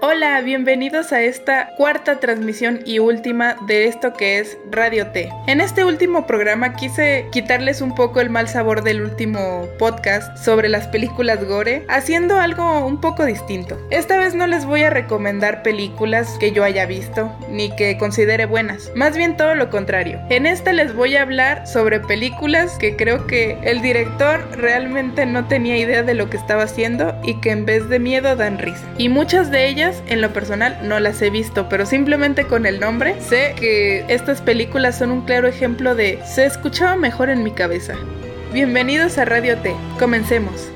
Hola, bienvenidos a esta cuarta transmisión y última de esto que es Radio T. En este último programa quise quitarles un poco el mal sabor del último podcast sobre las películas gore, haciendo algo un poco distinto. Esta vez no les voy a recomendar películas que yo haya visto, ni que considere buenas, más bien todo lo contrario. En esta les voy a hablar sobre películas que creo que el director realmente no tenía idea de lo que estaba haciendo y que en vez de miedo dan risa. Y muchas de ellas en lo personal no las he visto, pero simplemente con el nombre sé que estas películas son un claro ejemplo de se escuchaba mejor en mi cabeza. Bienvenidos a Radio T, comencemos.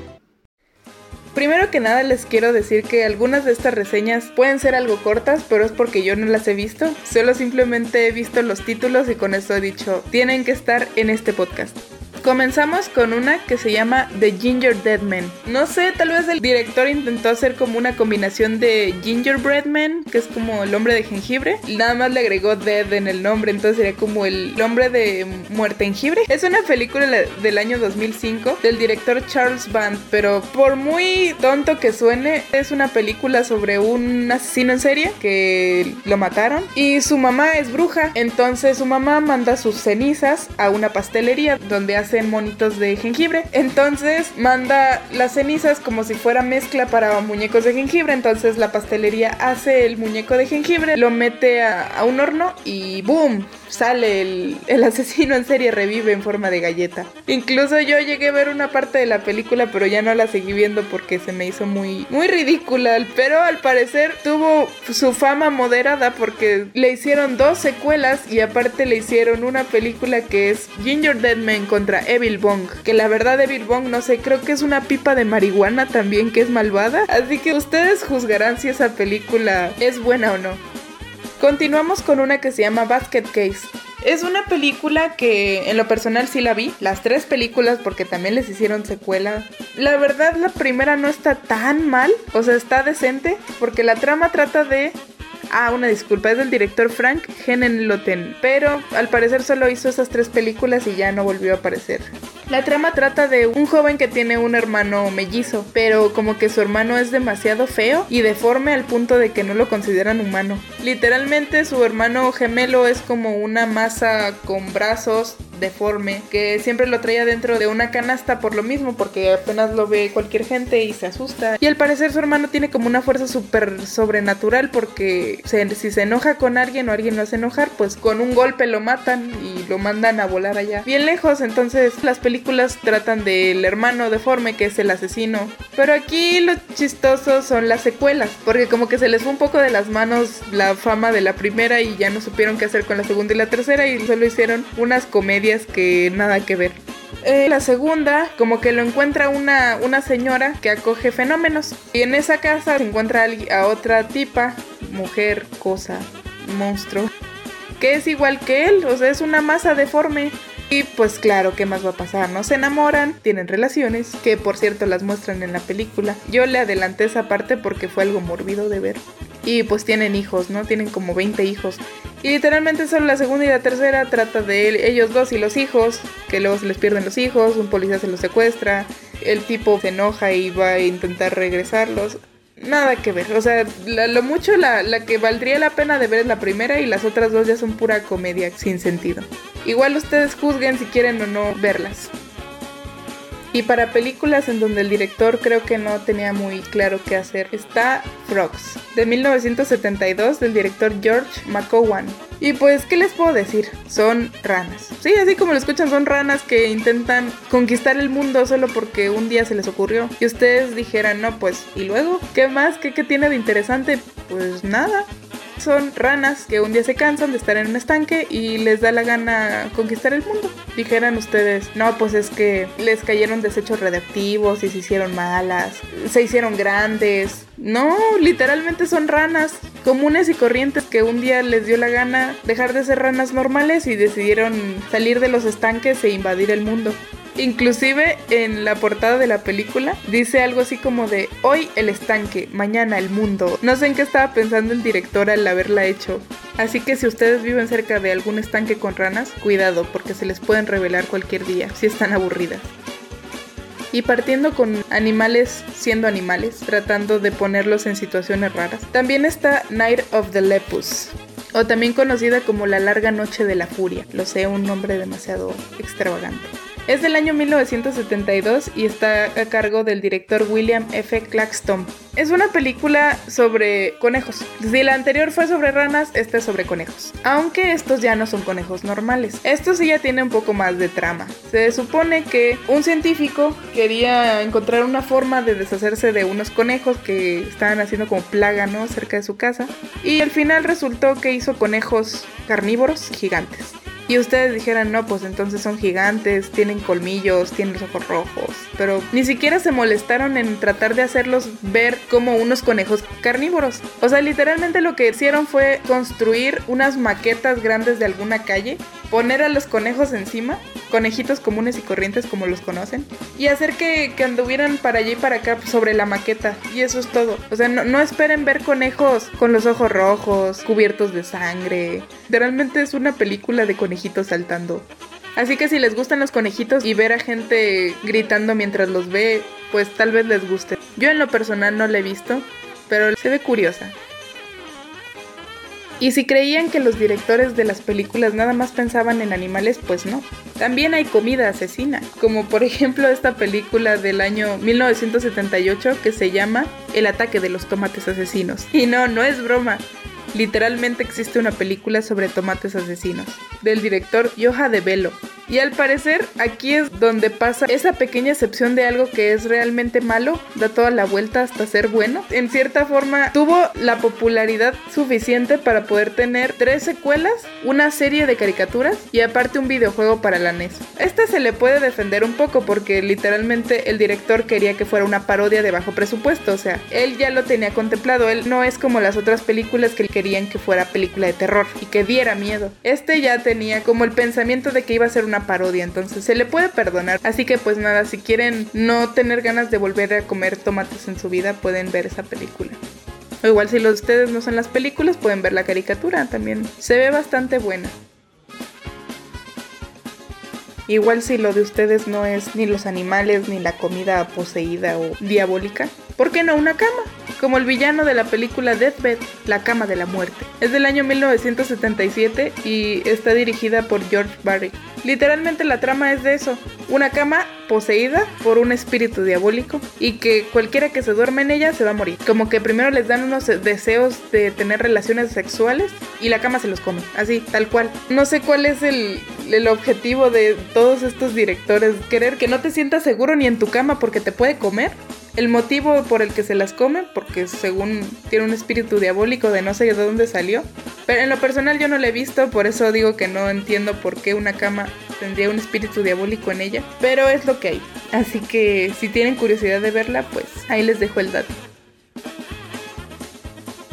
Primero que nada les quiero decir que algunas de estas reseñas pueden ser algo cortas, pero es porque yo no las he visto. Solo simplemente he visto los títulos y con eso he dicho, tienen que estar en este podcast. Comenzamos con una que se llama The Ginger Dead Man. No sé, tal vez el director intentó hacer como una combinación de Gingerbread Man, que es como el hombre de jengibre, nada más le agregó Dead en el nombre, entonces sería como el hombre de muerte jengibre. Es una película del año 2005 del director Charles Band, pero por muy tonto que suene, es una película sobre un asesino en serie que lo mataron y su mamá es bruja, entonces su mamá manda sus cenizas a una pastelería donde hace monitos de jengibre. Entonces manda las cenizas como si fuera mezcla para muñecos de jengibre. Entonces la pastelería hace el muñeco de jengibre, lo mete a, un horno y ¡boom! sale el, asesino en serie, revive en forma de galleta. Incluso yo llegué a ver una parte de la película, pero ya no la seguí viendo porque se me hizo muy, muy ridícula. Pero al parecer tuvo su fama moderada porque le hicieron dos secuelas y aparte le hicieron una película que es Ginger Dead Man contra Evil Bong. Que la verdad, Evil Bong, no sé, creo que es una pipa de marihuana también que es malvada. Así que ustedes juzgarán si esa película es buena o no. Continuamos con una que se llama Basket Case. Es una película que en lo personal sí la vi, las tres películas porque también les hicieron secuela. La verdad la primera no está tan mal, o sea, está decente porque la trama trata de Ah, una disculpa, es del director Frank Henenloten, pero al parecer solo hizo esas tres películas y ya no volvió a aparecer. La trama trata de un joven que tiene un hermano mellizo, pero como que su hermano es demasiado feo y deforme al punto de que no lo consideran humano. Literalmente su hermano gemelo es como una masa con brazos, deforme, que siempre lo traía dentro de una canasta por lo mismo, porque apenas lo ve cualquier gente y se asusta. Y al parecer su hermano tiene como una fuerza súper sobrenatural porque si se enoja con alguien o alguien lo hace enojar, pues con un golpe lo matan y lo mandan a volar allá bien lejos. Entonces las películas tratan del hermano deforme que es el asesino. Pero aquí lo chistoso son las secuelas, porque como que se les fue un poco de las manos la fama de la primera y ya no supieron qué hacer con la segunda y la tercera y solo hicieron unas comedias que nada que ver. Eh, la segunda, como que lo encuentra una, una señora que acoge fenómenos. Y en esa casa se encuentra a otra tipa, mujer, cosa, monstruo, que es igual que él, o sea, es una masa deforme. Y pues claro, ¿qué más va a pasar? No se enamoran, tienen relaciones, que por cierto las muestran en la película. Yo le adelanté esa parte porque fue algo morbido de ver. Y pues tienen hijos, ¿no? Tienen como 20 hijos. Y literalmente solo la segunda y la tercera trata de ellos dos y los hijos, que luego se les pierden los hijos, un policía se los secuestra, el tipo se enoja y va a intentar regresarlos. Nada que ver, o sea, lo mucho la, la que valdría la pena de ver es la primera y las otras dos ya son pura comedia sin sentido. Igual ustedes juzguen si quieren o no verlas. Y para películas en donde el director creo que no tenía muy claro qué hacer, está Frogs, de 1972 del director George McCowan. Y pues, ¿qué les puedo decir? Son ranas. Sí, así como lo escuchan, son ranas que intentan conquistar el mundo solo porque un día se les ocurrió. Y ustedes dijeran, no, pues, ¿y luego? ¿Qué más? ¿Qué, qué tiene de interesante? Pues nada son ranas que un día se cansan de estar en un estanque y les da la gana conquistar el mundo. Dijeran ustedes, no, pues es que les cayeron desechos radiactivos y se hicieron malas, se hicieron grandes. No, literalmente son ranas comunes y corrientes que un día les dio la gana dejar de ser ranas normales y decidieron salir de los estanques e invadir el mundo. Inclusive en la portada de la película dice algo así como de hoy el estanque, mañana el mundo. No sé en qué estaba pensando el director al haberla hecho. Así que si ustedes viven cerca de algún estanque con ranas, cuidado porque se les pueden revelar cualquier día si están aburridas. y partiendo con animales siendo animales, tratando de ponerlos en situaciones raras. También está Night of the Lepus, o también conocida como La larga noche de la furia. Lo sé, un nombre demasiado extravagante. Es del año 1972 y está a cargo del director William F. Claxton. Es una película sobre conejos. Si la anterior fue sobre ranas, esta es sobre conejos. Aunque estos ya no son conejos normales. Esto sí ya tiene un poco más de trama. Se supone que un científico quería encontrar una forma de deshacerse de unos conejos que estaban haciendo como plaga, ¿no? Cerca de su casa. Y al final resultó que hizo conejos carnívoros gigantes y ustedes dijeran, no, pues entonces son gigantes, tienen colmillos, tienen los ojos rojos, pero ni siquiera se molestaron en tratar de hacerlos ver como unos conejos carnívoros. O sea, literalmente lo que hicieron fue construir unas maquetas grandes de alguna calle, poner a los conejos encima, conejitos comunes y corrientes como los conocen, y hacer que, anduvieran para allí y para acá sobre la maqueta. Y eso es todo. O sea, no, esperen ver conejos con los ojos rojos, cubiertos de sangre. Literalmente es una película de conejos saltando. Así que si les gustan los conejitos y ver a gente gritando mientras los ve, pues tal vez les guste. Yo en lo personal no la he visto, pero se ve curiosa. Y si creían que los directores de las películas nada más pensaban en animales, pues no. También hay comida asesina, como por ejemplo esta película del año 1978 que se llama El ataque de los tomates asesinos. Y no, no es broma. Literalmente existe una película sobre tomates asesinos, del director Yoja de Velo. Y al parecer aquí es donde pasa esa pequeña excepción de algo que es realmente malo, da toda la vuelta hasta ser bueno. En cierta forma tuvo la popularidad suficiente para poder tener tres secuelas, una serie de caricaturas y aparte un videojuego para la NES. Este se le puede defender un poco porque literalmente el director quería que fuera una parodia de bajo presupuesto, o sea, él ya lo tenía contemplado, él no es como las otras películas que querían que fuera película de terror y que diera miedo. Este ya tenía como el pensamiento de que iba a ser una parodia, entonces se le puede perdonar. Así que pues nada, si quieren no tener ganas de volver a comer tomates en su vida, pueden ver esa película. O igual si los ustedes no son las películas, pueden ver la caricatura también. Se ve bastante buena. Igual si lo de ustedes no es ni los animales, ni la comida poseída o diabólica, ¿por qué no una cama? como el villano de la película Deathbed, La Cama de la Muerte. Es del año 1977 y está dirigida por George Barry. Literalmente la trama es de eso, una cama poseída por un espíritu diabólico y que cualquiera que se duerme en ella se va a morir. Como que primero les dan unos deseos de tener relaciones sexuales y la cama se los come, así, tal cual. No sé cuál es el, el objetivo de todos estos directores, querer que no te sientas seguro ni en tu cama porque te puede comer el motivo por el que se las come, porque según tiene un espíritu diabólico de no sé de dónde salió. Pero en lo personal yo no la he visto, por eso digo que no entiendo por qué una cama tendría un espíritu diabólico en ella. Pero es lo que hay. Así que si tienen curiosidad de verla, pues ahí les dejo el dato.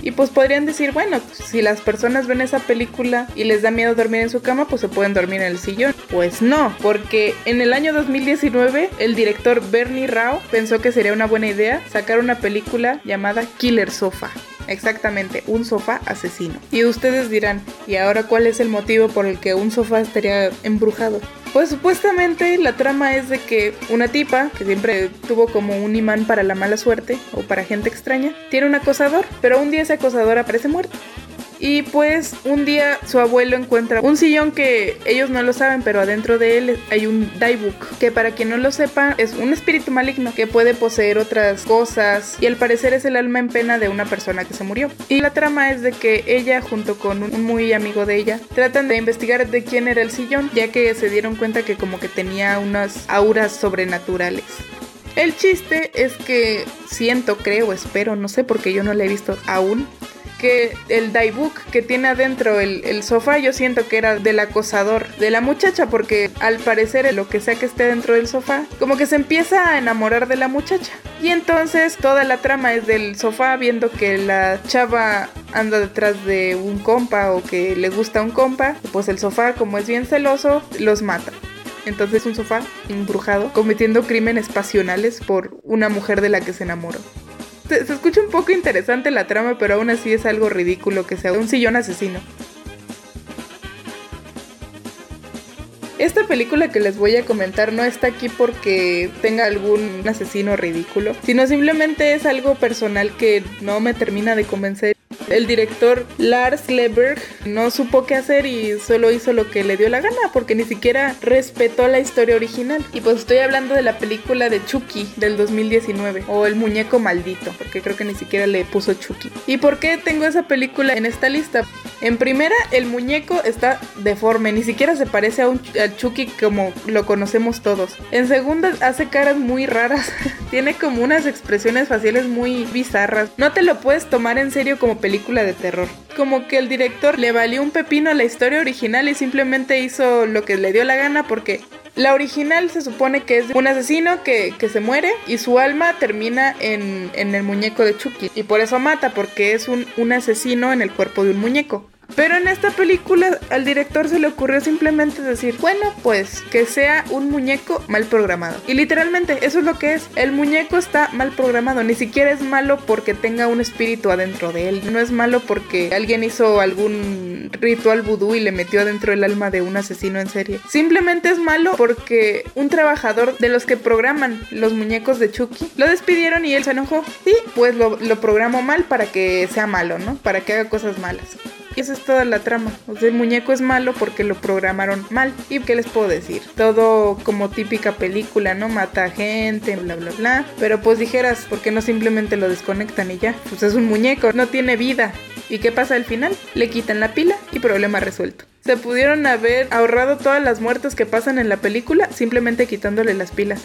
Y pues podrían decir, bueno, si las personas ven esa película y les da miedo dormir en su cama, pues se pueden dormir en el sillón. Pues no, porque en el año 2019 el director Bernie Rao pensó que sería una buena idea sacar una película llamada Killer Sofa. Exactamente, un sofá asesino. Y ustedes dirán, ¿y ahora cuál es el motivo por el que un sofá estaría embrujado? Pues supuestamente la trama es de que una tipa, que siempre tuvo como un imán para la mala suerte o para gente extraña, tiene un acosador, pero un día ese acosador aparece muerto. Y pues un día su abuelo encuentra un sillón que ellos no lo saben, pero adentro de él hay un Daibuk, que para quien no lo sepa es un espíritu maligno que puede poseer otras cosas y al parecer es el alma en pena de una persona que se murió. Y la trama es de que ella junto con un muy amigo de ella tratan de investigar de quién era el sillón, ya que se dieron cuenta que como que tenía unas auras sobrenaturales. El chiste es que siento, creo, espero, no sé porque yo no la he visto aún, que el daibook que tiene adentro el, sofá yo siento que era del acosador de la muchacha porque al parecer lo que sea que esté dentro del sofá como que se empieza a enamorar de la muchacha. Y entonces toda la trama es del sofá viendo que la chava anda detrás de un compa o que le gusta un compa pues el sofá como es bien celoso los mata. Entonces un sofá embrujado cometiendo crímenes pasionales por una mujer de la que se enamoró se, escucha un poco interesante la trama, pero aún así es algo ridículo que sea un sillón asesino. Esta película que les voy a comentar no está aquí porque tenga algún asesino ridículo, sino simplemente es algo personal que no me termina de convencer. El director Lars Kleberg no supo qué hacer y solo hizo lo que le dio la gana porque ni siquiera respetó la historia original. Y pues estoy hablando de la película de Chucky del 2019 o El muñeco maldito, porque creo que ni siquiera le puso Chucky. ¿Y por qué tengo esa película en esta lista? En primera, el muñeco está deforme, ni siquiera se parece a un Chucky como lo conocemos todos. En segunda, hace caras muy raras, tiene como unas expresiones faciales muy bizarras. No te lo puedes tomar en serio como película de terror. Como que el director le valió un pepino a la historia original y simplemente hizo lo que le dio la gana porque la original se supone que es un asesino que, se muere y su alma termina en, el muñeco de Chucky. Y por eso mata, porque es un, un asesino en el cuerpo de un muñeco. Pero en esta película al director se le ocurrió simplemente decir, bueno, pues que sea un muñeco mal programado. Y literalmente eso es lo que es. El muñeco está mal programado. Ni siquiera es malo porque tenga un espíritu adentro de él. No es malo porque alguien hizo algún ritual vudú y le metió adentro el alma de un asesino en serie. Simplemente es malo porque un trabajador de los que programan los muñecos de Chucky lo despidieron y él se enojó. Sí, pues lo, lo programó mal para que sea malo, ¿no? Para que haga cosas malas. Esa es toda la trama. O sea, el muñeco es malo porque lo programaron mal. ¿Y qué les puedo decir? Todo como típica película, ¿no? Mata gente, bla, bla, bla. Pero pues dijeras, ¿por qué no simplemente lo desconectan y ya? Pues es un muñeco, no tiene vida. ¿Y qué pasa al final? Le quitan la pila y problema resuelto. Se pudieron haber ahorrado todas las muertes que pasan en la película simplemente quitándole las pilas.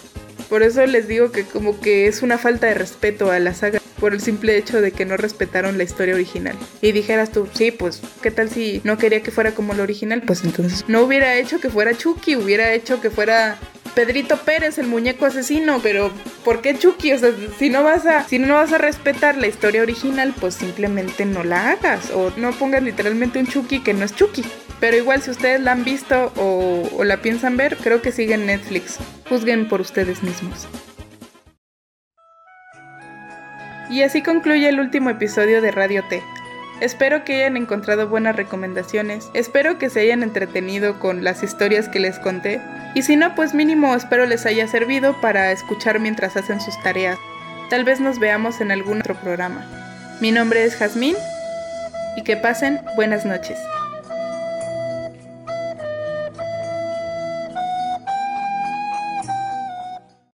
Por eso les digo que como que es una falta de respeto a la saga por el simple hecho de que no respetaron la historia original. Y dijeras tú, sí, pues, ¿qué tal si no quería que fuera como la original? Pues entonces no hubiera hecho que fuera Chucky, hubiera hecho que fuera Pedrito Pérez, el muñeco asesino, pero ¿por qué Chucky? O sea, si no vas a, si no vas a respetar la historia original, pues simplemente no la hagas o no pongas literalmente un Chucky que no es Chucky. Pero igual si ustedes la han visto o, o la piensan ver, creo que sigue en Netflix. Juzguen por ustedes mismos. Y así concluye el último episodio de Radio T. Espero que hayan encontrado buenas recomendaciones, espero que se hayan entretenido con las historias que les conté, y si no, pues mínimo espero les haya servido para escuchar mientras hacen sus tareas. Tal vez nos veamos en algún otro programa. Mi nombre es Jazmín y que pasen buenas noches.